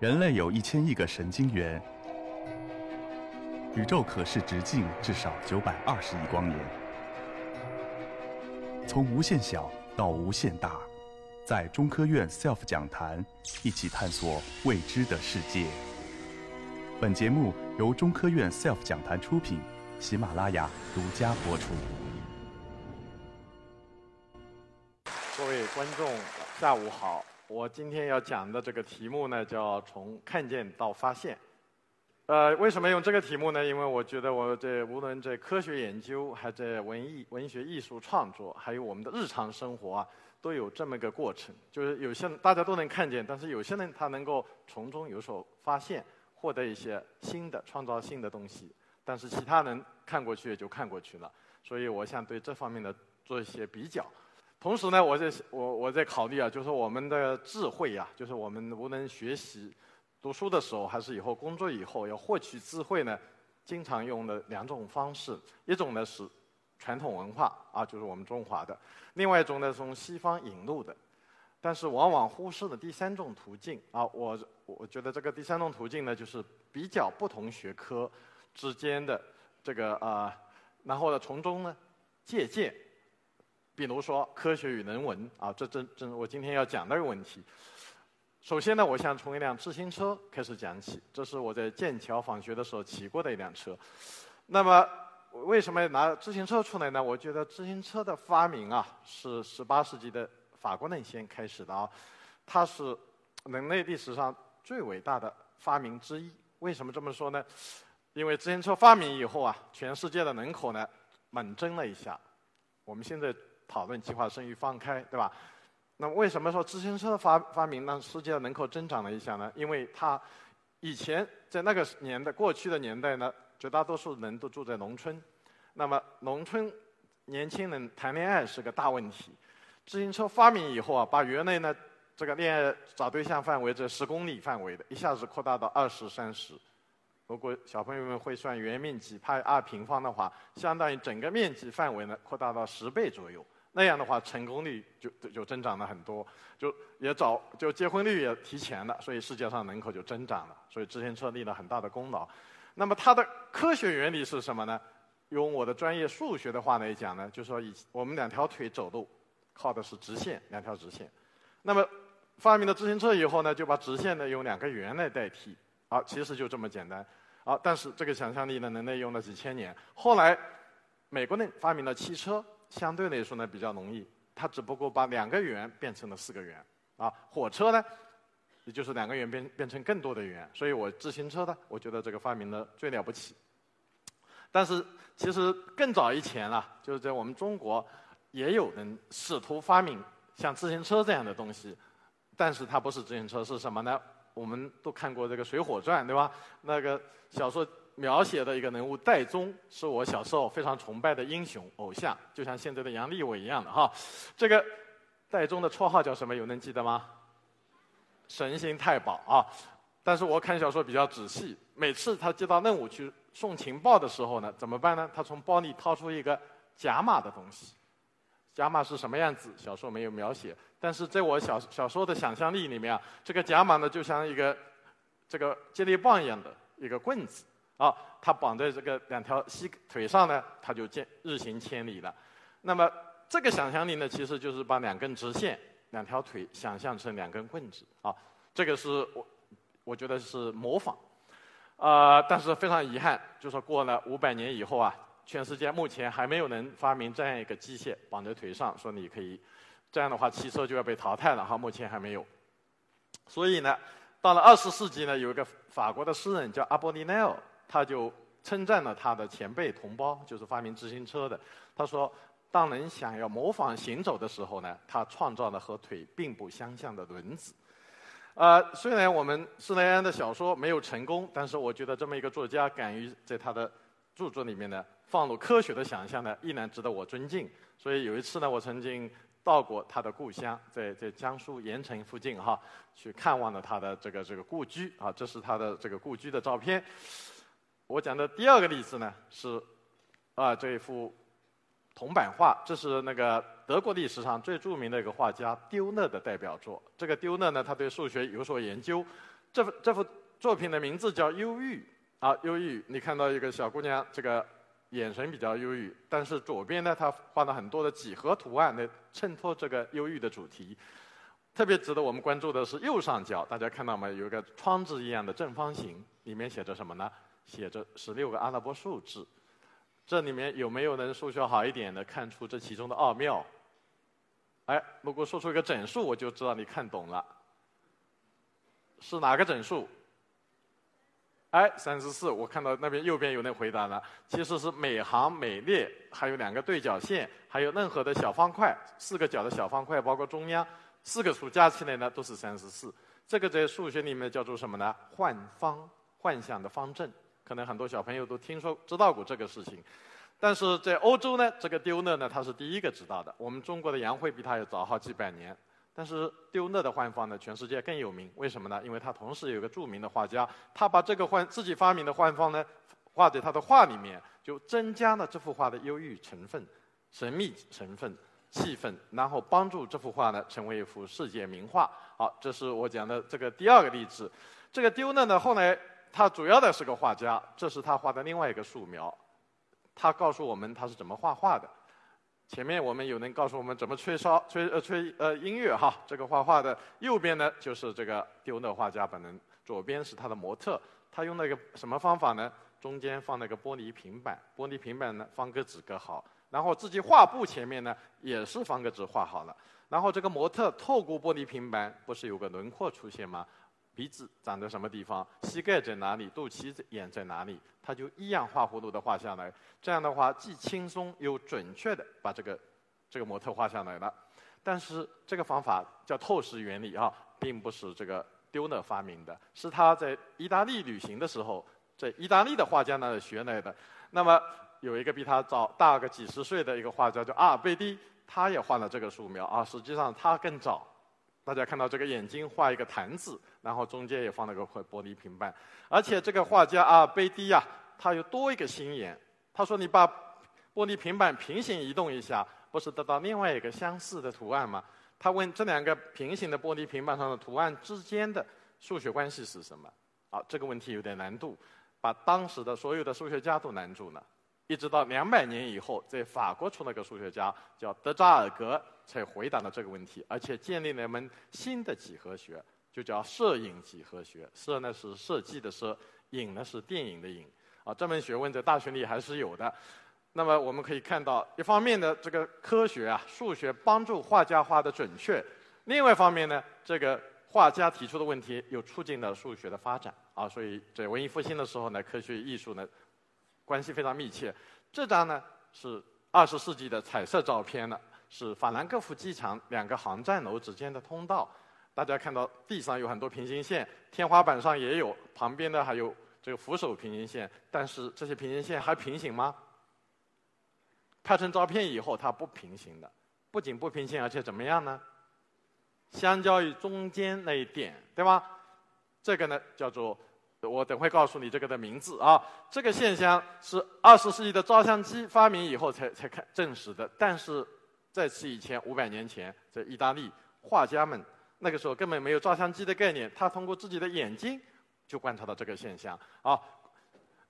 人类有一千亿个神经元，宇宙可视直径至少九百二十亿光年。从无限小到无限大，在中科院 SELF 讲坛一起探索未知的世界。本节目由中科院 SELF 讲坛出品，喜马拉雅独家播出。各位观众，下午好。我今天要讲的这个题目呢，叫从看见到发现。呃，为什么用这个题目呢？因为我觉得我这无论在科学研究，还在文艺、文学艺术创作，还有我们的日常生活啊，都有这么个过程。就是有些大家都能看见，但是有些人他能够从中有所发现，获得一些新的、创造性的东西。但是其他人看过去也就看过去了。所以我想对这方面的做一些比较。同时呢，我在我我在考虑啊，就是我们的智慧呀，就是我们无论学习、读书的时候，还是以后工作以后要获取智慧呢，经常用的两种方式，一种呢是传统文化啊，就是我们中华的；另外一种呢从西方引入的，但是往往忽视了第三种途径啊。我我觉得这个第三种途径呢，就是比较不同学科之间的这个啊，然后呢从中呢借鉴。比如说科学与人文啊，这这这我今天要讲的问题。首先呢，我想从一辆自行车开始讲起。这是我在剑桥访学的时候骑过的一辆车。那么为什么拿自行车出来呢？我觉得自行车的发明啊，是十八世纪的法国人先开始的啊，它是人类历史上最伟大的发明之一。为什么这么说呢？因为自行车发明以后啊，全世界的人口呢猛增了一下。我们现在。讨论计划生育放开，对吧？那为什么说自行车发发明让世界的人口增长了一下呢？因为它以前在那个年代、过去的年代呢，绝大多数人都住在农村，那么农村年轻人谈恋爱是个大问题。自行车发明以后啊，把原来呢这个恋爱找对象范围这十公里范围的，一下子扩大到二十三十。如果小朋友们会算圆面积派二平方的话，相当于整个面积范围呢扩大到十倍左右。那样的话，成功率就就增长了很多，就也早就结婚率也提前了，所以世界上人口就增长了，所以自行车立了很大的功劳。那么它的科学原理是什么呢？用我的专业数学的话来讲呢，就是说以我们两条腿走路靠的是直线，两条直线。那么发明了自行车以后呢，就把直线呢用两个圆来代替，啊，其实就这么简单。啊，但是这个想象力呢，人类用了几千年。后来美国人发明了汽车。相对来说呢比较容易，它只不过把两个圆变成了四个圆，啊，火车呢，也就是两个圆变变成更多的圆，所以我自行车呢，我觉得这个发明的最了不起。但是其实更早以前啊，就是在我们中国也有人试图发明像自行车这样的东西，但是它不是自行车是什么呢？我们都看过这个《水浒传》，对吧？那个小说。描写的一个人物戴宗是我小时候非常崇拜的英雄偶像，就像现在的杨利伟一样的哈。这个戴宗的绰号叫什么？有能记得吗？神行太保啊！但是我看小说比较仔细，每次他接到任务去送情报的时候呢，怎么办呢？他从包里掏出一个甲马的东西。甲马是什么样子？小说没有描写，但是在我小小说的想象力里面啊，这个甲马呢就像一个这个接力棒一样的一个棍子。啊，它绑在这个两条膝腿上呢，它就见日行千里了。那么这个想象力呢，其实就是把两根直线、两条腿想象成两根棍子啊。这个是我我觉得是模仿，啊，但是非常遗憾，就说过了五百年以后啊，全世界目前还没有人发明这样一个机械绑在腿上，说你可以这样的话，汽车就要被淘汰了哈。目前还没有。所以呢，到了二十世纪呢，有一个法国的诗人叫阿波利奈尔。他就称赞了他的前辈同胞，就是发明自行车的。他说：“当人想要模仿行走的时候呢，他创造了和腿并不相像的轮子。”呃，虽然我们施耐庵的小说没有成功，但是我觉得这么一个作家敢于在他的著作里面呢放入科学的想象呢，依然值得我尊敬。所以有一次呢，我曾经到过他的故乡，在在江苏盐城附近哈，去看望了他的这个这个故居啊，这是他的这个故居的照片。我讲的第二个例子呢，是啊这一幅铜版画，这是那个德国历史上最著名的一个画家丢勒的代表作。这个丢勒呢，他对数学有所研究。这幅这幅作品的名字叫《忧郁》啊，《忧郁》。你看到一个小姑娘，这个眼神比较忧郁，但是左边呢，她画了很多的几何图案来衬托这个忧郁的主题。特别值得我们关注的是右上角，大家看到吗？有一个窗子一样的正方形，里面写着什么呢？写着十六个阿拉伯数字。这里面有没有人数学好一点的看出这其中的奥妙？哎，如果说出一个整数，我就知道你看懂了。是哪个整数？哎，三十四。我看到那边右边有人回答了，其实是每行每列还有两个对角线，还有任何的小方块，四个角的小方块，包括中央四个数加起来呢都是三十四。这个在数学里面叫做什么呢？幻方，幻想的方阵。可能很多小朋友都听说知道过这个事情，但是在欧洲呢，这个丢勒呢他是第一个知道的。我们中国的杨惠比他要早好几百年，但是丢勒的幻方呢，全世界更有名。为什么呢？因为他同时有个著名的画家，他把这个幻自己发明的幻方呢画在他的画里面，就增加了这幅画的忧郁成分、神秘成分、气氛，然后帮助这幅画呢成为一幅世界名画。好，这是我讲的这个第二个例子。这个丢勒呢后来。他主要的是个画家，这是他画的另外一个素描。他告诉我们他是怎么画画的。前面我们有人告诉我们怎么吹哨、吹呃吹呃音乐哈。这个画画的右边呢就是这个丢勒画家本人，左边是他的模特。他用了一个什么方法呢？中间放了个玻璃平板，玻璃平板呢方格纸搁好，然后自己画布前面呢也是方格纸画好了。然后这个模特透过玻璃平板，不是有个轮廓出现吗？鼻子长在什么地方？膝盖在哪里？肚脐眼在哪里？他就一样画葫芦的画下来。这样的话，既轻松又准确的把这个这个模特画下来了。但是这个方法叫透视原理啊，并不是这个丢勒发明的，是他在意大利旅行的时候，在意大利的画家那里学来的。那么有一个比他早大个几十岁的一个画家叫阿尔贝蒂，他也画了这个素描啊。实际上他更早。大家看到这个眼睛画一个坛子，然后中间也放了个块玻璃平板，而且这个画家啊贝蒂呀，他有多一个心眼。他说：“你把玻璃平板平行移动一下，不是得到另外一个相似的图案吗？”他问这两个平行的玻璃平板上的图案之间的数学关系是什么？啊，这个问题有点难度，把当时的所有的数学家都难住了。一直到两百年以后，在法国出了个数学家叫德扎尔格。才回答了这个问题，而且建立了一门新的几何学，就叫摄影几何学。摄呢是设计的摄，影呢是电影的影。啊，这门学问在大学里还是有的。那么我们可以看到，一方面的这个科学啊，数学帮助画家画的准确；另外一方面呢，这个画家提出的问题又促进了数学的发展。啊，所以在文艺复兴的时候呢，科学艺术呢关系非常密切。这张呢是二十世纪的彩色照片了。是法兰克福机场两个航站楼之间的通道，大家看到地上有很多平行线，天花板上也有，旁边的还有这个扶手平行线，但是这些平行线还平行吗？拍成照片以后，它不平行的，不仅不平行，而且怎么样呢？相较于中间那一点，对吧？这个呢叫做，我等会告诉你这个的名字啊。这个现象是二十世纪的照相机发明以后才才看证实的，但是。在此以前，五百年前，在意大利，画家们那个时候根本没有照相机的概念，他通过自己的眼睛就观察到这个现象啊。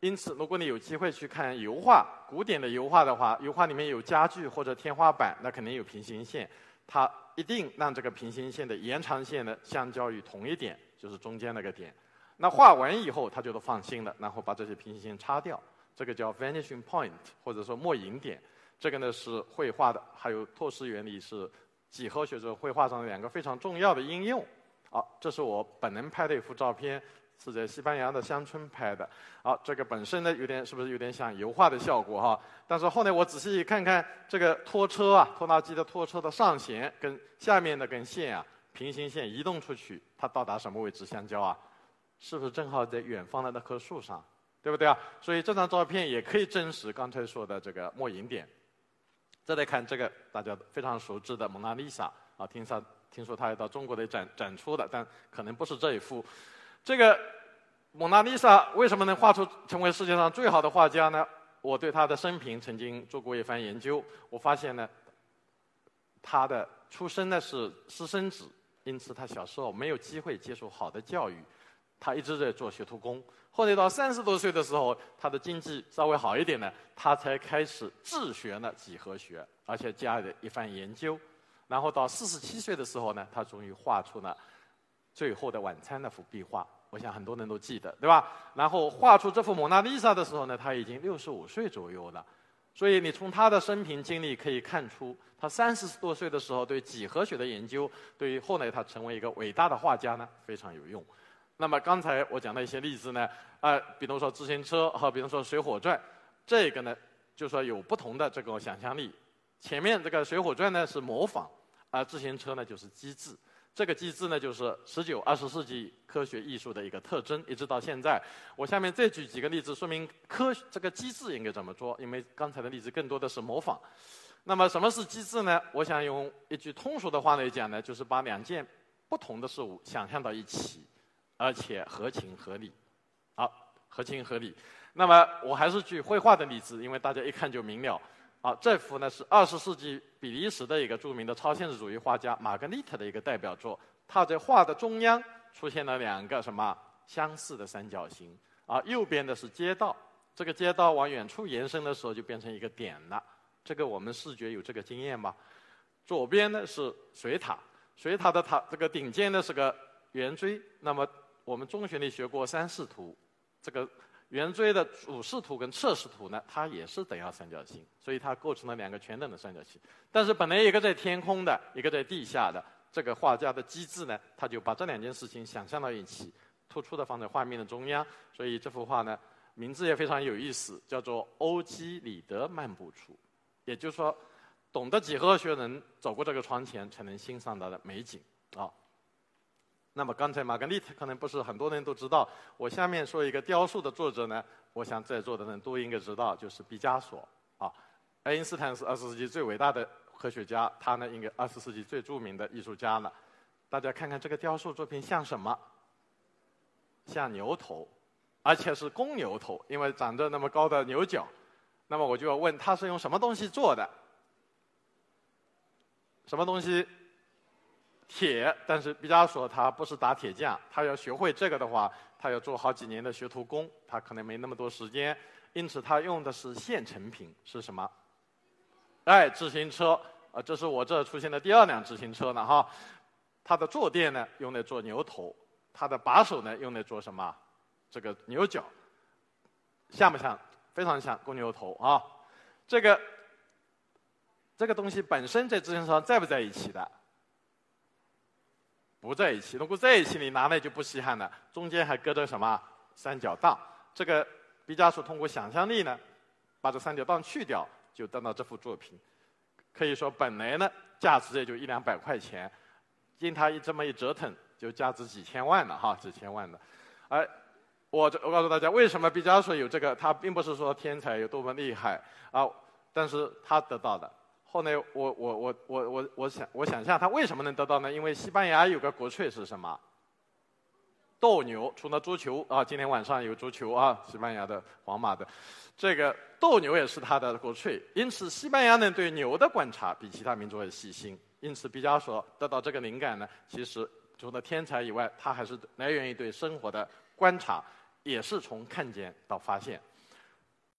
因此，如果你有机会去看油画，古典的油画的话，油画里面有家具或者天花板，那肯定有平行线，它一定让这个平行线的延长线呢相交于同一点，就是中间那个点。那画完以后，他就都放心了，然后把这些平行线擦掉，这个叫 vanishing point，或者说末影点。这个呢是绘画的，还有透视原理是几何学这绘画上的两个非常重要的应用。好，这是我本人拍的一幅照片，是在西班牙的乡村拍的。好，这个本身呢有点是不是有点像油画的效果哈？但是后来我仔细看看这个拖车啊，拖拉机的拖车的上弦跟下面的根线啊，平行线移动出去，它到达什么位置相交啊？是不是正好在远方的那棵树上？对不对啊？所以这张照片也可以证实刚才说的这个末影点。再来看这个大家非常熟知的蒙娜丽莎啊，听说听说它要到中国来展展出的，但可能不是这一幅。这个蒙娜丽莎为什么能画出成为世界上最好的画家呢？我对他的生平曾经做过一番研究，我发现呢，他的出生呢是私生子，因此他小时候没有机会接受好的教育，他一直在做学徒工。后来到三十多岁的时候，他的经济稍微好一点呢，他才开始自学了几何学，而且加了一番研究。然后到四十七岁的时候呢，他终于画出了《最后的晚餐》那幅壁画。我想很多人都记得，对吧？然后画出这幅蒙娜丽莎的时候呢，他已经六十五岁左右了。所以你从他的生平经历可以看出，他三十多岁的时候对几何学的研究，对于后来他成为一个伟大的画家呢，非常有用。那么刚才我讲的一些例子呢，啊，比如说自行车和比如说水火传，这个呢，就说有不同的这个想象力。前面这个水火传呢是模仿，而自行车呢就是机制。这个机制呢，就是十九、二十世纪科学艺术的一个特征，一直到现在。我下面再举几个例子，说明科这个机制应该怎么做。因为刚才的例子更多的是模仿。那么什么是机制呢？我想用一句通俗的话来讲呢，就是把两件不同的事物想象到一起，而且合情合理。好，合情合理。那么我还是举绘画的例子，因为大家一看就明了。好，这幅呢是二十世纪比利时的一个著名的超现实主义画家玛格丽特的一个代表作。他在画的中央出现了两个什么相似的三角形？啊，右边的是街道，这个街道往远处延伸的时候就变成一个点了。这个我们视觉有这个经验吧？左边呢是水塔，水塔的塔这个顶尖呢是个圆锥。那么我们中学里学过三视图，这个。圆锥的主视图跟侧视图呢，它也是等腰三角形，所以它构成了两个全等的三角形。但是本来一个在天空的，一个在地下的，这个画家的机智呢，他就把这两件事情想象到一起，突出的放在画面的中央。所以这幅画呢，名字也非常有意思，叫做《欧几里得漫步处》，也就是说，懂得几何学人走过这个窗前，才能欣赏到的美景啊。那么刚才玛格丽特可能不是很多人都知道，我下面说一个雕塑的作者呢，我想在座的人都应该知道，就是毕加索啊。爱因斯坦是二十世纪最伟大的科学家，他呢应该二十世纪最著名的艺术家了。大家看看这个雕塑作品像什么？像牛头，而且是公牛头，因为长着那么高的牛角。那么我就要问，他是用什么东西做的？什么东西？铁，但是毕加索他不是打铁匠，他要学会这个的话，他要做好几年的学徒工，他可能没那么多时间，因此他用的是现成品，是什么？哎，自行车，啊，这是我这出现的第二辆自行车了哈。它的坐垫呢用来做牛头，它的把手呢用来做什么？这个牛角，像不像？非常像公牛头啊。这个这个东西本身在自行车上在不在一起的？不在一起，如果在一起，你拿来就不稀罕了。中间还隔着什么三角档？这个毕加索通过想象力呢，把这三角档去掉，就得到这幅作品。可以说，本来呢价值也就一两百块钱，经他一这么一折腾，就价值几千万了哈，几千万了。哎，我我告诉大家，为什么毕加索有这个？他并不是说天才有多么厉害啊，但是他得到的。后来，我我我我我我想我想象他为什么能得到呢？因为西班牙有个国粹是什么？斗牛。除了足球啊，今天晚上有足球啊，西班牙的皇马的，这个斗牛也是他的国粹。因此，西班牙人对牛的观察比其他民族要细心。因此，毕加索得到这个灵感呢，其实除了天才以外，他还是来源于对生活的观察，也是从看见到发现。